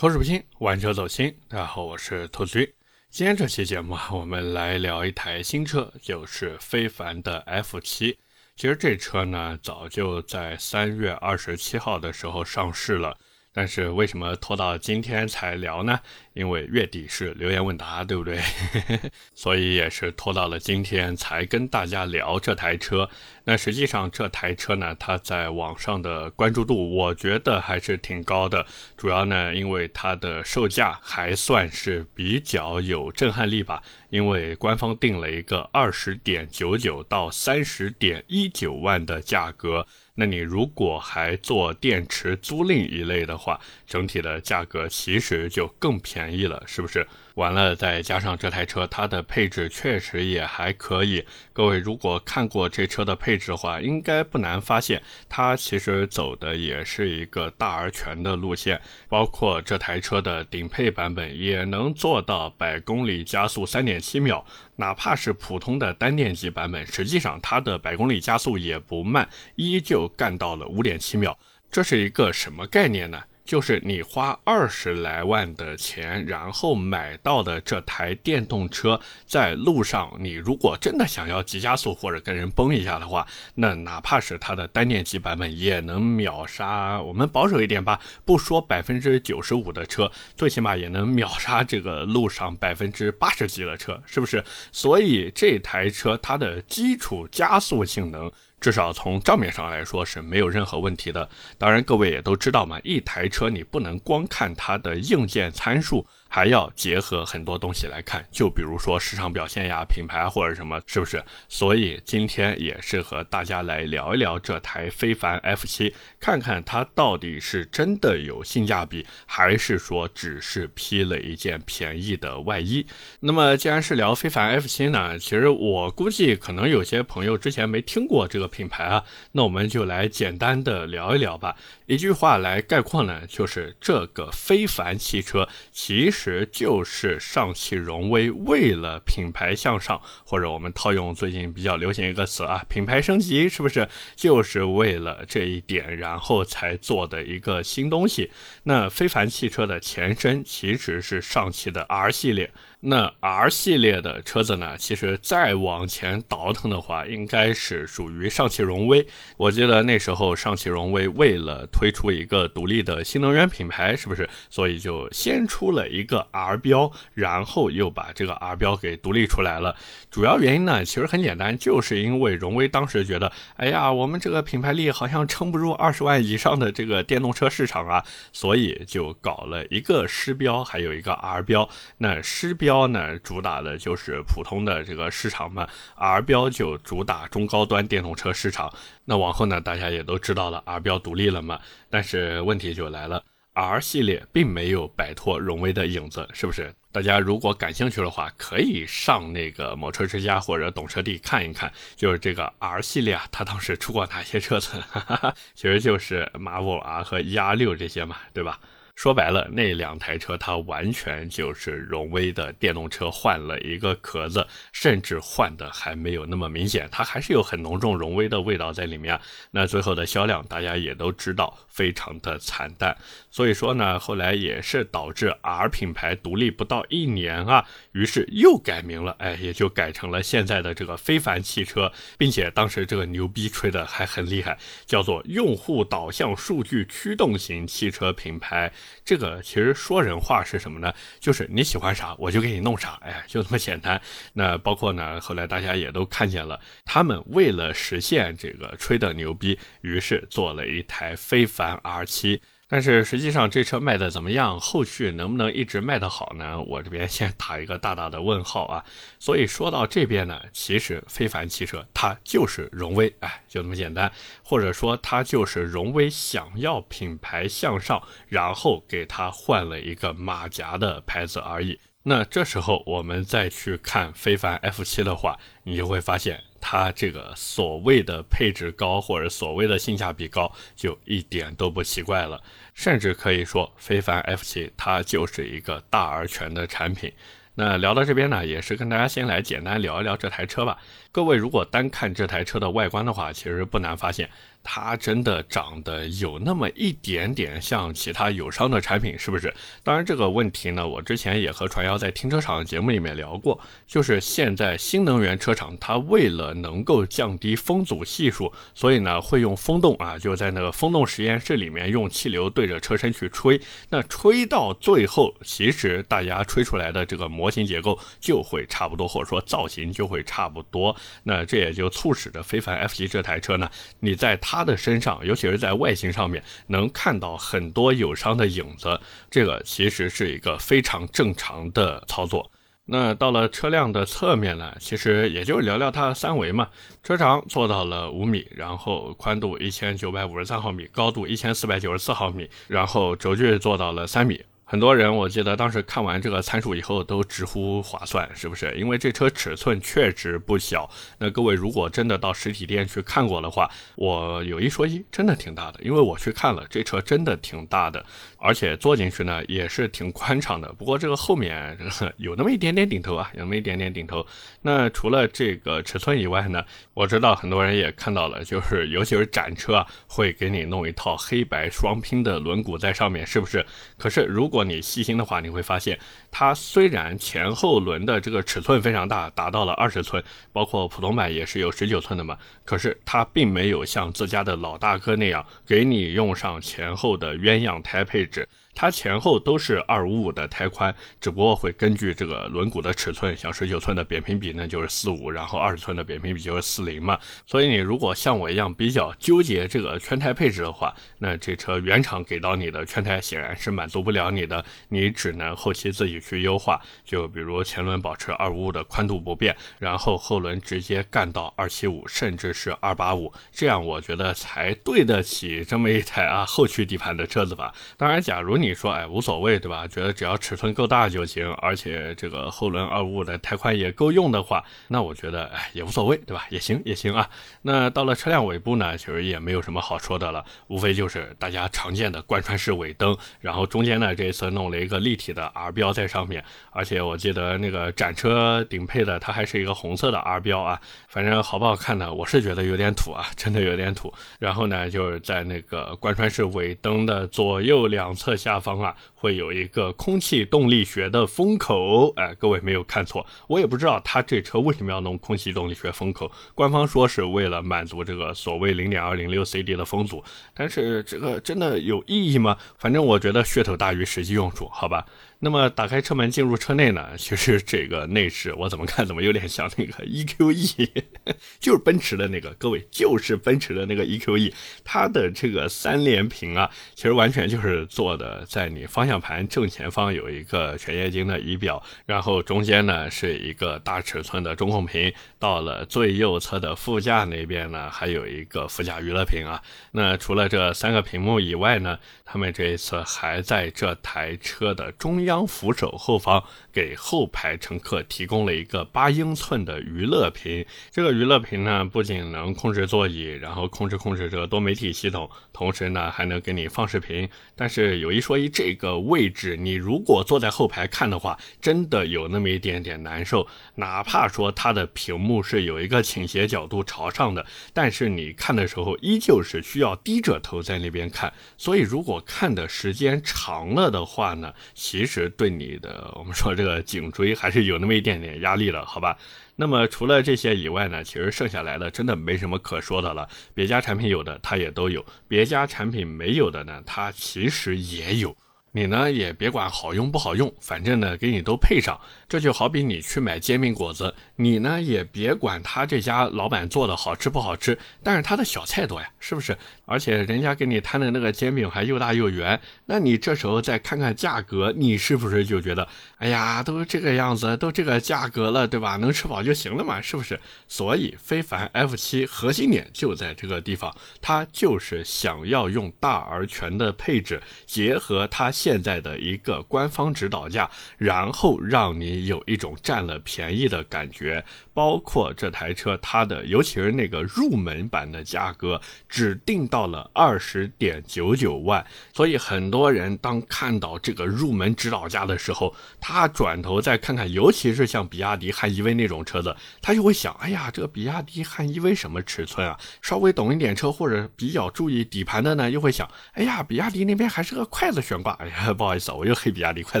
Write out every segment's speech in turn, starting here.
口齿不清，玩车走心。大家好，我是兔子君。今天这期节目啊，我们来聊一台新车，就是非凡的 F 七。其实这车呢，早就在三月二十七号的时候上市了。但是为什么拖到今天才聊呢？因为月底是留言问答，对不对？所以也是拖到了今天才跟大家聊这台车。那实际上这台车呢，它在网上的关注度，我觉得还是挺高的。主要呢，因为它的售价还算是比较有震撼力吧。因为官方定了一个二十点九九到三十点一九万的价格。那你如果还做电池租赁一类的话，整体的价格其实就更便宜了，是不是？完了，再加上这台车，它的配置确实也还可以。各位如果看过这车的配置的话，应该不难发现，它其实走的也是一个大而全的路线。包括这台车的顶配版本也能做到百公里加速三点七秒，哪怕是普通的单电机版本，实际上它的百公里加速也不慢，依旧干到了五点七秒。这是一个什么概念呢？就是你花二十来万的钱，然后买到的这台电动车，在路上你如果真的想要急加速或者跟人崩一下的话，那哪怕是它的单电机版本也能秒杀。我们保守一点吧，不说百分之九十五的车，最起码也能秒杀这个路上百分之八十几的车，是不是？所以这台车它的基础加速性能。至少从账面上来说是没有任何问题的。当然，各位也都知道嘛，一台车你不能光看它的硬件参数。还要结合很多东西来看，就比如说市场表现呀、品牌或者什么，是不是？所以今天也是和大家来聊一聊这台非凡 F7，看看它到底是真的有性价比，还是说只是披了一件便宜的外衣。那么既然是聊非凡 F7 呢，其实我估计可能有些朋友之前没听过这个品牌啊，那我们就来简单的聊一聊吧。一句话来概括呢，就是这个非凡汽车其实实就是上汽荣威为了品牌向上，或者我们套用最近比较流行一个词啊，品牌升级，是不是就是为了这一点，然后才做的一个新东西？那非凡汽车的前身其实是上汽的 R 系列。那 R 系列的车子呢？其实再往前倒腾的话，应该是属于上汽荣威。我记得那时候上汽荣威为了推出一个独立的新能源品牌，是不是？所以就先出了一个 R 标，然后又把这个 R 标给独立出来了。主要原因呢，其实很简单，就是因为荣威当时觉得，哎呀，我们这个品牌力好像撑不住二十万以上的这个电动车市场啊，所以就搞了一个狮标，还有一个 R 标。那狮标。标呢，主打的就是普通的这个市场嘛，R 标就主打中高端电动车市场。那往后呢，大家也都知道了，R 标独立了嘛。但是问题就来了，R 系列并没有摆脱荣威的影子，是不是？大家如果感兴趣的话，可以上那个某车之家或者懂车帝看一看，就是这个 R 系列啊，它当时出过哪些车子？哈哈哈其实就是马 l R 和 ER 六这些嘛，对吧？说白了，那两台车它完全就是荣威的电动车换了一个壳子，甚至换的还没有那么明显，它还是有很浓重荣威的味道在里面。那最后的销量大家也都知道，非常的惨淡。所以说呢，后来也是导致 R 品牌独立不到一年啊，于是又改名了，哎，也就改成了现在的这个非凡汽车，并且当时这个牛逼吹的还很厉害，叫做用户导向数据驱动型汽车品牌。这个其实说人话是什么呢？就是你喜欢啥，我就给你弄啥，哎，就这么简单。那包括呢，后来大家也都看见了，他们为了实现这个吹的牛逼，于是做了一台非凡 R7。但是实际上这车卖的怎么样？后续能不能一直卖得好呢？我这边先打一个大大的问号啊！所以说到这边呢，其实非凡汽车它就是荣威，哎，就这么简单，或者说它就是荣威想要品牌向上，然后给它换了一个马甲的牌子而已。那这时候我们再去看非凡 F7 的话，你就会发现它这个所谓的配置高或者所谓的性价比高，就一点都不奇怪了。甚至可以说，非凡 F 七它就是一个大而全的产品。那聊到这边呢，也是跟大家先来简单聊一聊这台车吧。各位如果单看这台车的外观的话，其实不难发现。它真的长得有那么一点点像其他友商的产品，是不是？当然这个问题呢，我之前也和传谣在停车场的节目里面聊过，就是现在新能源车厂它为了能够降低风阻系数，所以呢会用风洞啊，就在那个风洞实验室里面用气流对着车身去吹，那吹到最后，其实大家吹出来的这个模型结构就会差不多，或者说造型就会差不多。那这也就促使着非凡 F 级这台车呢，你在它。的身上，尤其是在外形上面，能看到很多友商的影子，这个其实是一个非常正常的操作。那到了车辆的侧面呢，其实也就聊聊它的三维嘛。车长做到了五米，然后宽度一千九百五十三毫米，高度一千四百九十四毫米，然后轴距做到了三米。很多人我记得当时看完这个参数以后都直呼划算，是不是？因为这车尺寸确实不小。那各位如果真的到实体店去看过的话，我有一说一，真的挺大的。因为我去看了，这车真的挺大的，而且坐进去呢也是挺宽敞的。不过这个后面有那么一点点顶头啊，有那么一点点顶头。那除了这个尺寸以外呢，我知道很多人也看到了，就是尤其是展车啊，会给你弄一套黑白双拼的轮毂在上面，是不是？可是如果果你细心的话，你会发现，它虽然前后轮的这个尺寸非常大，达到了二十寸，包括普通版也是有十九寸的嘛，可是它并没有像自家的老大哥那样给你用上前后的鸳鸯胎配置。它前后都是二五五的胎宽，只不过会根据这个轮毂的尺寸，像十九寸的扁平比呢就是四五，然后二十寸的扁平比就是四零嘛。所以你如果像我一样比较纠结这个圈胎配置的话，那这车原厂给到你的圈胎显然是满足不了你的，你只能后期自己去优化。就比如前轮保持二五五的宽度不变，然后后轮直接干到二七五，甚至是二八五，这样我觉得才对得起这么一台啊后驱底盘的车子吧。当然，假如你你说哎无所谓对吧？觉得只要尺寸够大就行，而且这个后轮二五五的胎宽也够用的话，那我觉得哎也无所谓对吧？也行也行啊。那到了车辆尾部呢，其实也没有什么好说的了，无非就是大家常见的贯穿式尾灯，然后中间呢这一次弄了一个立体的 R 标在上面，而且我记得那个展车顶配的它还是一个红色的 R 标啊，反正好不好看呢？我是觉得有点土啊，真的有点土。然后呢就是在那个贯穿式尾灯的左右两侧下。方啊，会有一个空气动力学的风口，哎，各位没有看错，我也不知道他这车为什么要弄空气动力学风口，官方说是为了满足这个所谓零点二零六 CD 的风阻，但是这个真的有意义吗？反正我觉得噱头大于实际用处，好吧。那么打开车门进入车内呢？其实这个内饰我怎么看怎么有点像那个 EQE，就是奔驰的那个，各位就是奔驰的那个 EQE，它的这个三连屏啊，其实完全就是做的在你方向盘正前方有一个全液晶的仪表，然后中间呢是一个大尺寸的中控屏，到了最右侧的副驾那边呢还有一个副驾娱乐屏啊。那除了这三个屏幕以外呢，他们这一次还在这台车的中央。央扶手后方给后排乘客提供了一个八英寸的娱乐屏，这个娱乐屏呢不仅能控制座椅，然后控制控制这个多媒体系统，同时呢还能给你放视频。但是有一说一，这个位置你如果坐在后排看的话，真的有那么一点点难受。哪怕说它的屏幕是有一个倾斜角度朝上的，但是你看的时候依旧是需要低着头在那边看。所以如果看的时间长了的话呢，其实。对你的，我们说这个颈椎还是有那么一点点压力了，好吧？那么除了这些以外呢，其实剩下来的真的没什么可说的了。别家产品有的它也都有，别家产品没有的呢，它其实也有。你呢也别管好用不好用，反正呢给你都配上。这就好比你去买煎饼果子，你呢也别管他这家老板做的好吃不好吃，但是他的小菜多呀，是不是？而且人家给你摊的那个煎饼还又大又圆，那你这时候再看看价格，你是不是就觉得，哎呀，都这个样子，都这个价格了，对吧？能吃饱就行了嘛，是不是？所以非凡 F7 核心点就在这个地方，它就是想要用大而全的配置，结合它。现在的一个官方指导价，然后让你有一种占了便宜的感觉。包括这台车，它的尤其是那个入门版的价格，只定到了二十点九九万。所以很多人当看到这个入门指导价的时候，他转头再看看，尤其是像比亚迪汉 EV 那种车子，他就会想：哎呀，这个比亚迪汉 EV 什么尺寸啊？稍微懂一点车或者比较注意底盘的呢，又会想：哎呀，比亚迪那边还是个筷子悬挂。不好意思，我又黑比亚迪快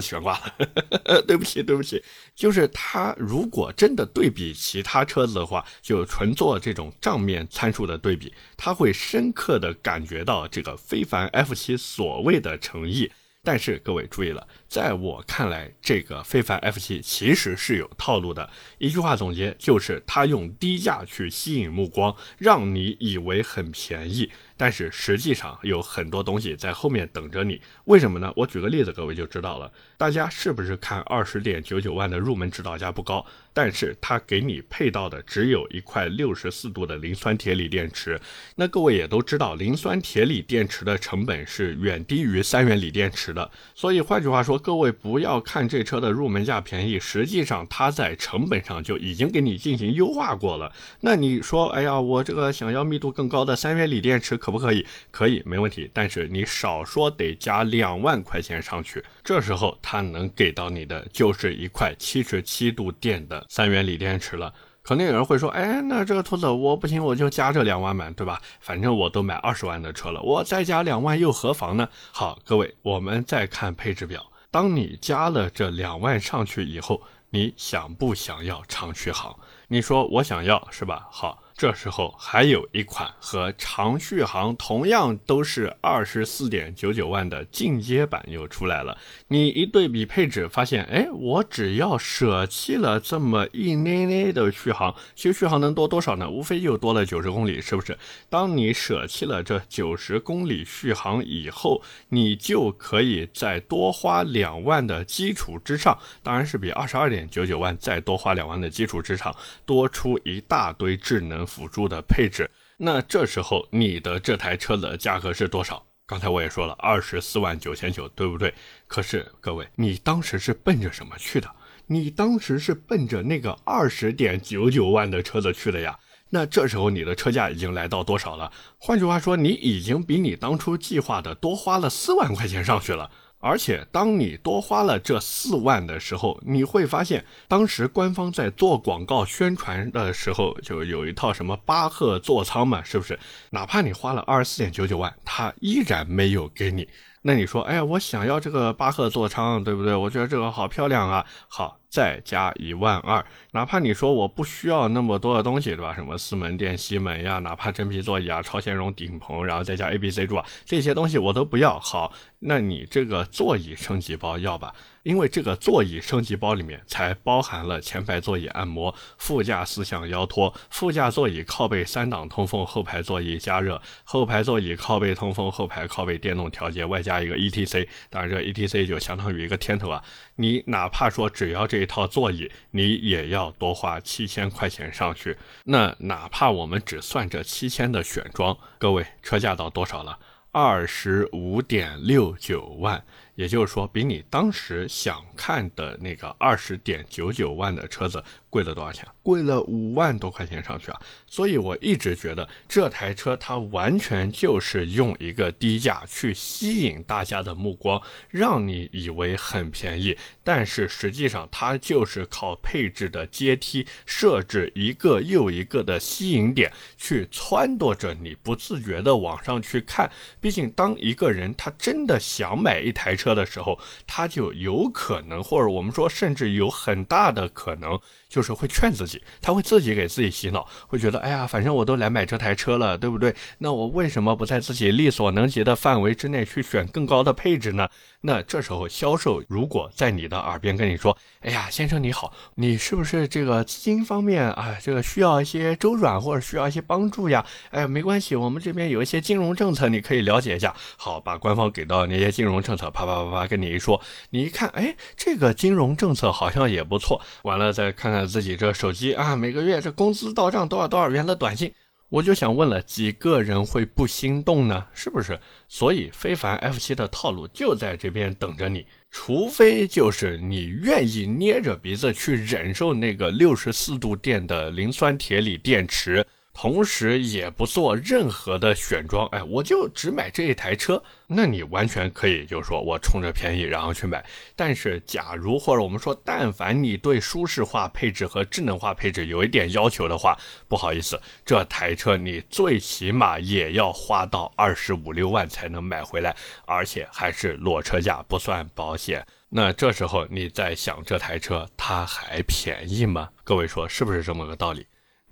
悬挂了，对不起，对不起。就是他如果真的对比。其他车子的话，就纯做这种账面参数的对比，他会深刻的感觉到这个非凡 F7 所谓的诚意。但是各位注意了，在我看来，这个非凡 F7 其实是有套路的。一句话总结就是，他用低价去吸引目光，让你以为很便宜。但是实际上有很多东西在后面等着你，为什么呢？我举个例子，各位就知道了。大家是不是看二十点九九万的入门指导价不高，但是它给你配到的只有一块六十四度的磷酸铁锂电池？那各位也都知道，磷酸铁锂电池的成本是远低于三元锂电池的。所以换句话说，各位不要看这车的入门价便宜，实际上它在成本上就已经给你进行优化过了。那你说，哎呀，我这个想要密度更高的三元锂电池？可不可以？可以，没问题。但是你少说得加两万块钱上去，这时候它能给到你的就是一块七十七度电的三元锂电池了。可能有人会说，哎，那这个兔子我不行，我就加这两万嘛，对吧？反正我都买二十万的车了，我再加两万又何妨呢？好，各位，我们再看配置表。当你加了这两万上去以后，你想不想要长续航？你说我想要，是吧？好。这时候还有一款和长续航同样都是二十四点九九万的进阶版又出来了。你一对比配置，发现，哎，我只要舍弃了这么一捏捏的续航，其实续航能多多少呢？无非就多了九十公里，是不是？当你舍弃了这九十公里续航以后，你就可以再多花两万的基础之上，当然是比二十二点九九万再多花两万的基础之上，多出一大堆智能。辅助的配置，那这时候你的这台车的价格是多少？刚才我也说了，二十四万九千九，对不对？可是各位，你当时是奔着什么去的？你当时是奔着那个二十点九九万的车子去的呀？那这时候你的车价已经来到多少了？换句话说，你已经比你当初计划的多花了四万块钱上去了。而且，当你多花了这四万的时候，你会发现，当时官方在做广告宣传的时候，就有一套什么巴赫座舱嘛，是不是？哪怕你花了二十四点九九万，它依然没有给你。那你说，哎呀，我想要这个巴赫座舱，对不对？我觉得这个好漂亮啊，好。再加一万二，哪怕你说我不需要那么多的东西，对吧？什么四门电吸门呀，哪怕真皮座椅啊、超纤绒顶棚，然后再加 A B C 柱啊，这些东西我都不要。好，那你这个座椅升级包要吧？因为这个座椅升级包里面才包含了前排座椅按摩、副驾四项腰托、副驾座椅靠背三档通风、后排座椅加热、后排座椅靠背通风、后排靠背电动调节，外加一个 E T C。当然，这 E T C 就相当于一个天头啊。你哪怕说只要这一套座椅，你也要多花七千块钱上去。那哪怕我们只算这七千的选装，各位车价到多少了？二十五点六九万。也就是说，比你当时想看的那个二十点九九万的车子贵了多少钱？贵了五万多块钱上去啊！所以我一直觉得这台车它完全就是用一个低价去吸引大家的目光，让你以为很便宜，但是实际上它就是靠配置的阶梯设置一个又一个的吸引点，去撺掇着你不自觉的往上去看。毕竟，当一个人他真的想买一台车，车的时候，他就有可能，或者我们说，甚至有很大的可能。就是会劝自己，他会自己给自己洗脑，会觉得，哎呀，反正我都来买这台车了，对不对？那我为什么不在自己力所能及的范围之内去选更高的配置呢？那这时候销售如果在你的耳边跟你说，哎呀，先生你好，你是不是这个资金方面啊，这个需要一些周转或者需要一些帮助呀？哎，没关系，我们这边有一些金融政策，你可以了解一下。好，把官方给到那些金融政策，啪啪啪啪跟你一说，你一看，哎，这个金融政策好像也不错。完了再看看。自己这手机啊，每个月这工资到账多少多少元的短信，我就想问了，几个人会不心动呢？是不是？所以非凡 F 七的套路就在这边等着你，除非就是你愿意捏着鼻子去忍受那个六十四度电的磷酸铁锂电池。同时也不做任何的选装，哎，我就只买这一台车，那你完全可以就是说我冲着便宜然后去买。但是假如或者我们说，但凡你对舒适化配置和智能化配置有一点要求的话，不好意思，这台车你最起码也要花到二十五六万才能买回来，而且还是裸车价，不算保险。那这时候你在想这台车它还便宜吗？各位说是不是这么个道理？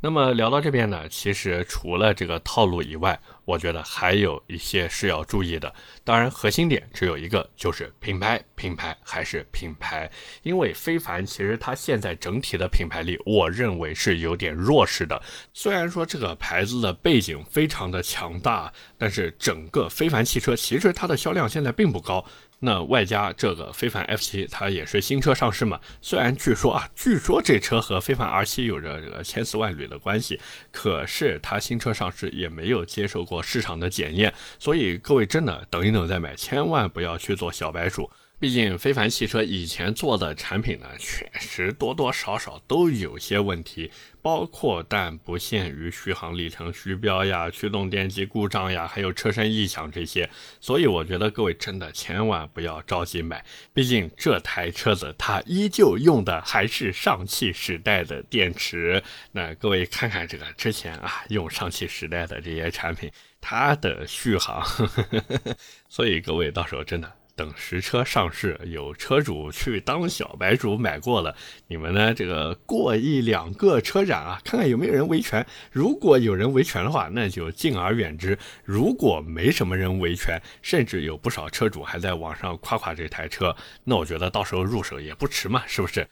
那么聊到这边呢，其实除了这个套路以外，我觉得还有一些是要注意的。当然，核心点只有一个，就是品牌，品牌还是品牌。因为非凡其实它现在整体的品牌力，我认为是有点弱势的。虽然说这个牌子的背景非常的强大，但是整个非凡汽车其实它的销量现在并不高。那外加这个非凡 F 七，它也是新车上市嘛。虽然据说啊，据说这车和非凡 R 七有着这个千丝万缕的关系，可是它新车上市也没有接受过市场的检验，所以各位真的等一等再买，千万不要去做小白鼠。毕竟非凡汽车以前做的产品呢，确实多多少少都有些问题，包括但不限于续航里程虚标呀、驱动电机故障呀，还有车身异响这些。所以我觉得各位真的千万不要着急买，毕竟这台车子它依旧用的还是上汽时代的电池。那各位看看这个之前啊用上汽时代的这些产品，它的续航，呵呵呵所以各位到时候真的。等实车上市，有车主去当小白主买过了，你们呢？这个过一两个车展啊，看看有没有人维权。如果有人维权的话，那就敬而远之；如果没什么人维权，甚至有不少车主还在网上夸夸这台车，那我觉得到时候入手也不迟嘛，是不是？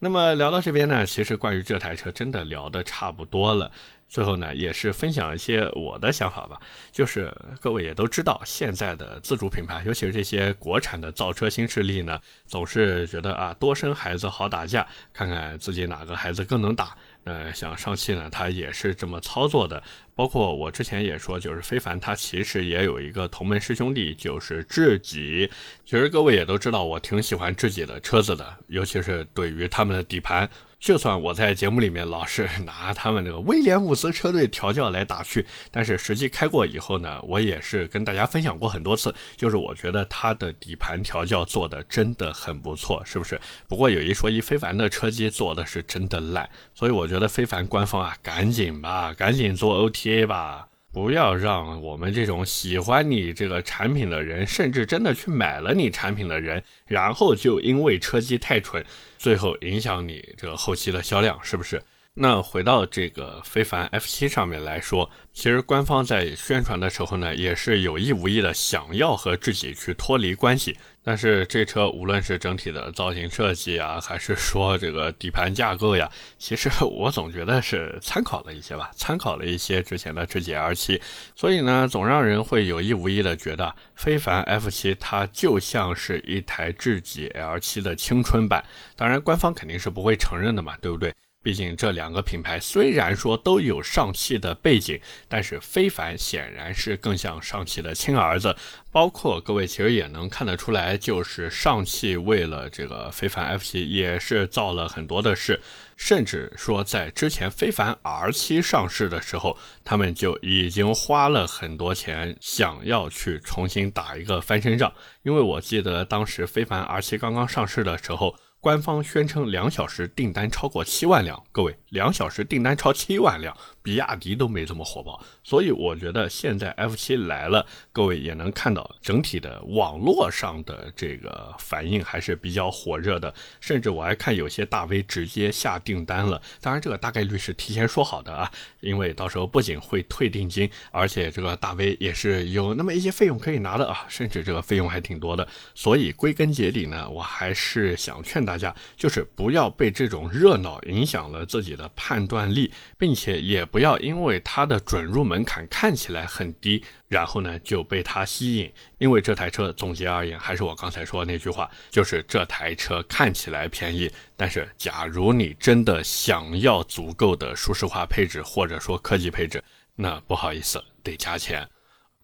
那么聊到这边呢，其实关于这台车真的聊得差不多了。最后呢，也是分享一些我的想法吧。就是各位也都知道，现在的自主品牌，尤其是这些国产的造车新势力呢，总是觉得啊，多生孩子好打架，看看自己哪个孩子更能打。呃，像上汽呢，它也是这么操作的。包括我之前也说，就是非凡它其实也有一个同门师兄弟，就是智己。其实各位也都知道，我挺喜欢智己的车子的，尤其是对于他们的底盘。就算我在节目里面老是拿他们这个威廉姆斯车队调教来打趣，但是实际开过以后呢，我也是跟大家分享过很多次，就是我觉得它的底盘调教做的真的很不错，是不是？不过有一说一，非凡的车机做的是真的烂，所以我觉得非凡官方啊，赶紧吧，赶紧做 OTA 吧。不要让我们这种喜欢你这个产品的人，甚至真的去买了你产品的人，然后就因为车机太蠢，最后影响你这个后期的销量，是不是？那回到这个非凡 F 七上面来说，其实官方在宣传的时候呢，也是有意无意的想要和自己去脱离关系。但是这车无论是整体的造型设计啊，还是说这个底盘架构呀，其实我总觉得是参考了一些吧，参考了一些之前的智己 L 七，所以呢，总让人会有意无意的觉得非凡 F 七它就像是一台智己 L 七的青春版。当然，官方肯定是不会承认的嘛，对不对？毕竟这两个品牌虽然说都有上汽的背景，但是非凡显然是更像上汽的亲儿子。包括各位其实也能看得出来，就是上汽为了这个非凡 F 七也是造了很多的事，甚至说在之前非凡 R 七上市的时候，他们就已经花了很多钱想要去重新打一个翻身仗。因为我记得当时非凡 R 七刚刚上市的时候。官方宣称两小时订单超过七万辆，各位，两小时订单超七万辆。比亚迪都没这么火爆，所以我觉得现在 F 七来了，各位也能看到整体的网络上的这个反应还是比较火热的，甚至我还看有些大 V 直接下订单了。当然，这个大概率是提前说好的啊，因为到时候不仅会退定金，而且这个大 V 也是有那么一些费用可以拿的啊，甚至这个费用还挺多的。所以归根结底呢，我还是想劝大家，就是不要被这种热闹影响了自己的判断力，并且也不。不要因为它的准入门槛看起来很低，然后呢就被它吸引。因为这台车总结而言，还是我刚才说的那句话，就是这台车看起来便宜，但是假如你真的想要足够的舒适化配置或者说科技配置，那不好意思，得加钱。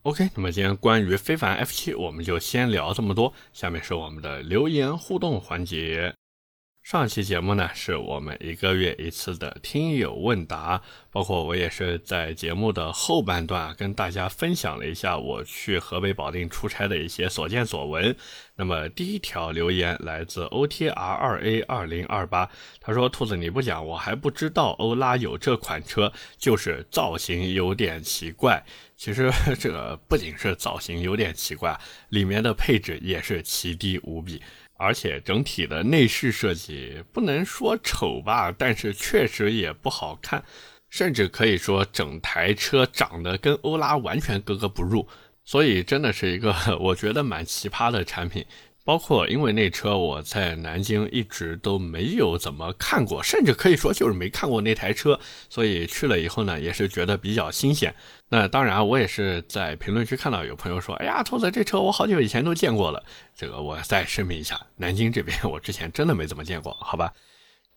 OK，那么今天关于非凡 F7，我们就先聊这么多。下面是我们的留言互动环节。上期节目呢，是我们一个月一次的听友问答，包括我也是在节目的后半段跟大家分享了一下我去河北保定出差的一些所见所闻。那么第一条留言来自 O T R 二 A 二零二八，他说：“兔子你不讲，我还不知道欧拉有这款车，就是造型有点奇怪。其实这不仅是造型有点奇怪，里面的配置也是奇低无比。”而且整体的内饰设计不能说丑吧，但是确实也不好看，甚至可以说整台车长得跟欧拉完全格格不入，所以真的是一个 我觉得蛮奇葩的产品。包括因为那车我在南京一直都没有怎么看过，甚至可以说就是没看过那台车，所以去了以后呢，也是觉得比较新鲜。那当然，我也是在评论区看到有朋友说：“哎呀，兔子这车我好久以前都见过了。”这个我再声明一下，南京这边我之前真的没怎么见过，好吧？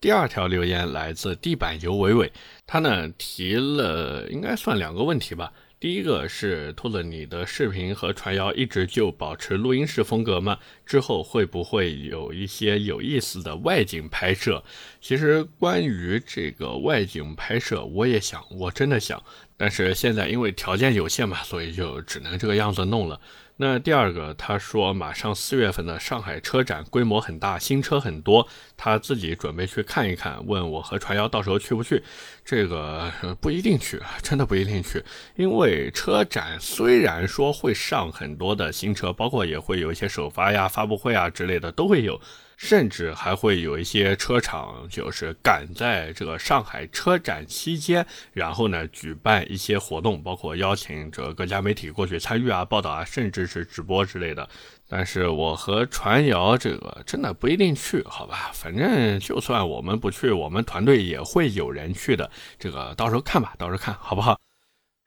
第二条留言来自地板油伟伟，他呢提了应该算两个问题吧。第一个是兔子，你的视频和传谣一直就保持录音室风格吗？之后会不会有一些有意思的外景拍摄？其实关于这个外景拍摄，我也想，我真的想，但是现在因为条件有限嘛，所以就只能这个样子弄了。那第二个，他说马上四月份的上海车展规模很大，新车很多，他自己准备去看一看，问我和传谣到时候去不去？这个不一定去，真的不一定去，因为车展虽然说会上很多的新车，包括也会有一些首发呀、发布会啊之类的都会有。甚至还会有一些车厂，就是赶在这个上海车展期间，然后呢举办一些活动，包括邀请这个各家媒体过去参与啊、报道啊，甚至是直播之类的。但是我和传谣这个真的不一定去，好吧？反正就算我们不去，我们团队也会有人去的。这个到时候看吧，到时候看好不好？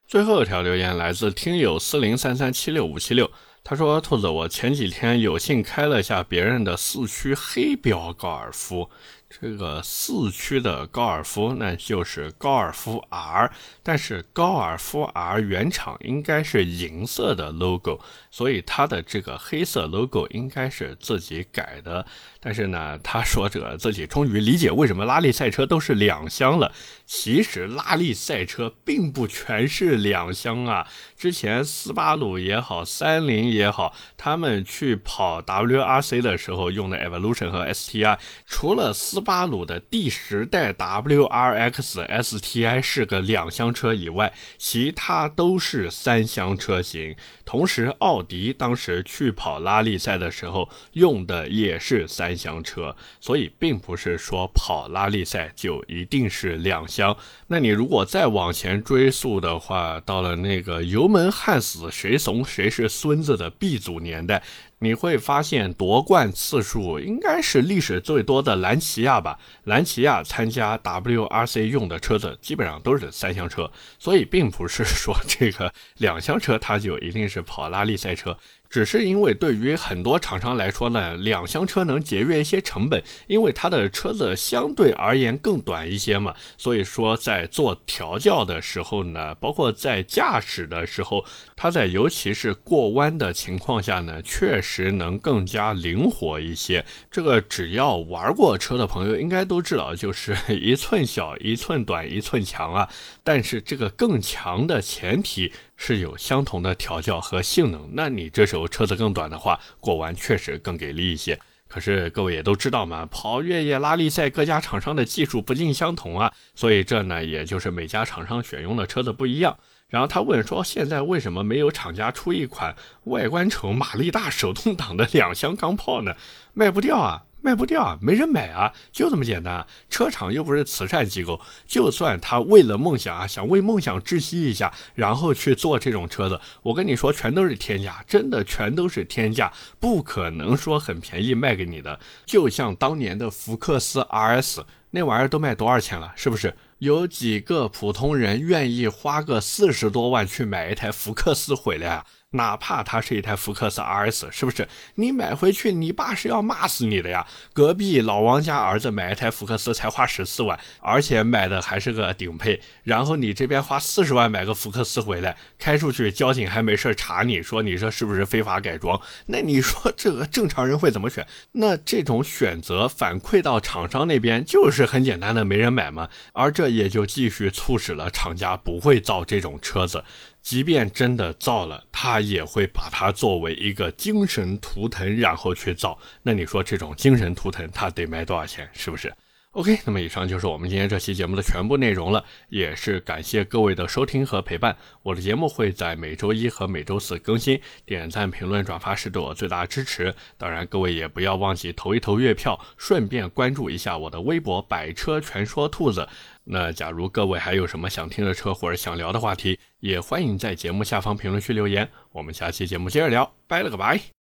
最后一条留言来自听友四零三三七六五七六。他说：“兔子，我前几天有幸开了下别人的四驱黑标高尔夫。”这个四驱的高尔夫，那就是高尔夫 R，但是高尔夫 R 原厂应该是银色的 logo，所以它的这个黑色 logo 应该是自己改的。但是呢，他说这自己终于理解为什么拉力赛车都是两厢了。其实拉力赛车并不全是两厢啊，之前斯巴鲁也好，三菱也好，他们去跑 WRC 的时候用的 Evolution 和 STI，除了斯巴鲁的第十代 WRX STI 是个两厢车以外，其他都是三厢车型。同时，奥迪当时去跑拉力赛的时候用的也是三三厢车，所以并不是说跑拉力赛就一定是两厢。那你如果再往前追溯的话，到了那个油门焊死谁怂谁是孙子的 B 组年代。你会发现夺冠次数应该是历史最多的兰奇亚吧？兰奇亚参加 WRC 用的车子基本上都是三厢车，所以并不是说这个两厢车它就一定是跑拉力赛车。只是因为对于很多厂商来说呢，两厢车能节约一些成本，因为它的车子相对而言更短一些嘛，所以说在做调教的时候呢，包括在驾驶的时候，它在尤其是过弯的情况下呢，确实能更加灵活一些。这个只要玩过车的朋友应该都知道，就是一寸小一寸短一寸强啊。但是这个更强的前提。是有相同的调教和性能，那你这时候车子更短的话，过弯确实更给力一些。可是各位也都知道嘛，跑越野拉力赛各家厂商的技术不尽相同啊，所以这呢也就是每家厂商选用的车子不一样。然后他问说，现在为什么没有厂家出一款外观丑、马力大、手动挡的两厢钢炮呢？卖不掉啊！卖不掉啊，没人买啊，就这么简单。车厂又不是慈善机构，就算他为了梦想啊，想为梦想窒息一下，然后去做这种车子，我跟你说，全都是天价，真的全都是天价，不可能说很便宜卖给你的。就像当年的福克斯 RS 那玩意儿都卖多少钱了，是不是？有几个普通人愿意花个四十多万去买一台福克斯回来啊？哪怕它是一台福克斯 RS，是不是？你买回去，你爸是要骂死你的呀！隔壁老王家儿子买一台福克斯才花十四万，而且买的还是个顶配，然后你这边花四十万买个福克斯回来，开出去交警还没事查你说你这是不是非法改装？那你说这个正常人会怎么选？那这种选择反馈到厂商那边就是很简单的没人买嘛，而这也就继续促使了厂家不会造这种车子。即便真的造了，他也会把它作为一个精神图腾，然后去造。那你说这种精神图腾，它得卖多少钱？是不是？OK，那么以上就是我们今天这期节目的全部内容了，也是感谢各位的收听和陪伴。我的节目会在每周一和每周四更新，点赞、评论、转发是对我最大的支持。当然，各位也不要忘记投一投月票，顺便关注一下我的微博“百车全说兔子”。那假如各位还有什么想听的车或者想聊的话题，也欢迎在节目下方评论区留言。我们下期节目接着聊，拜了个拜。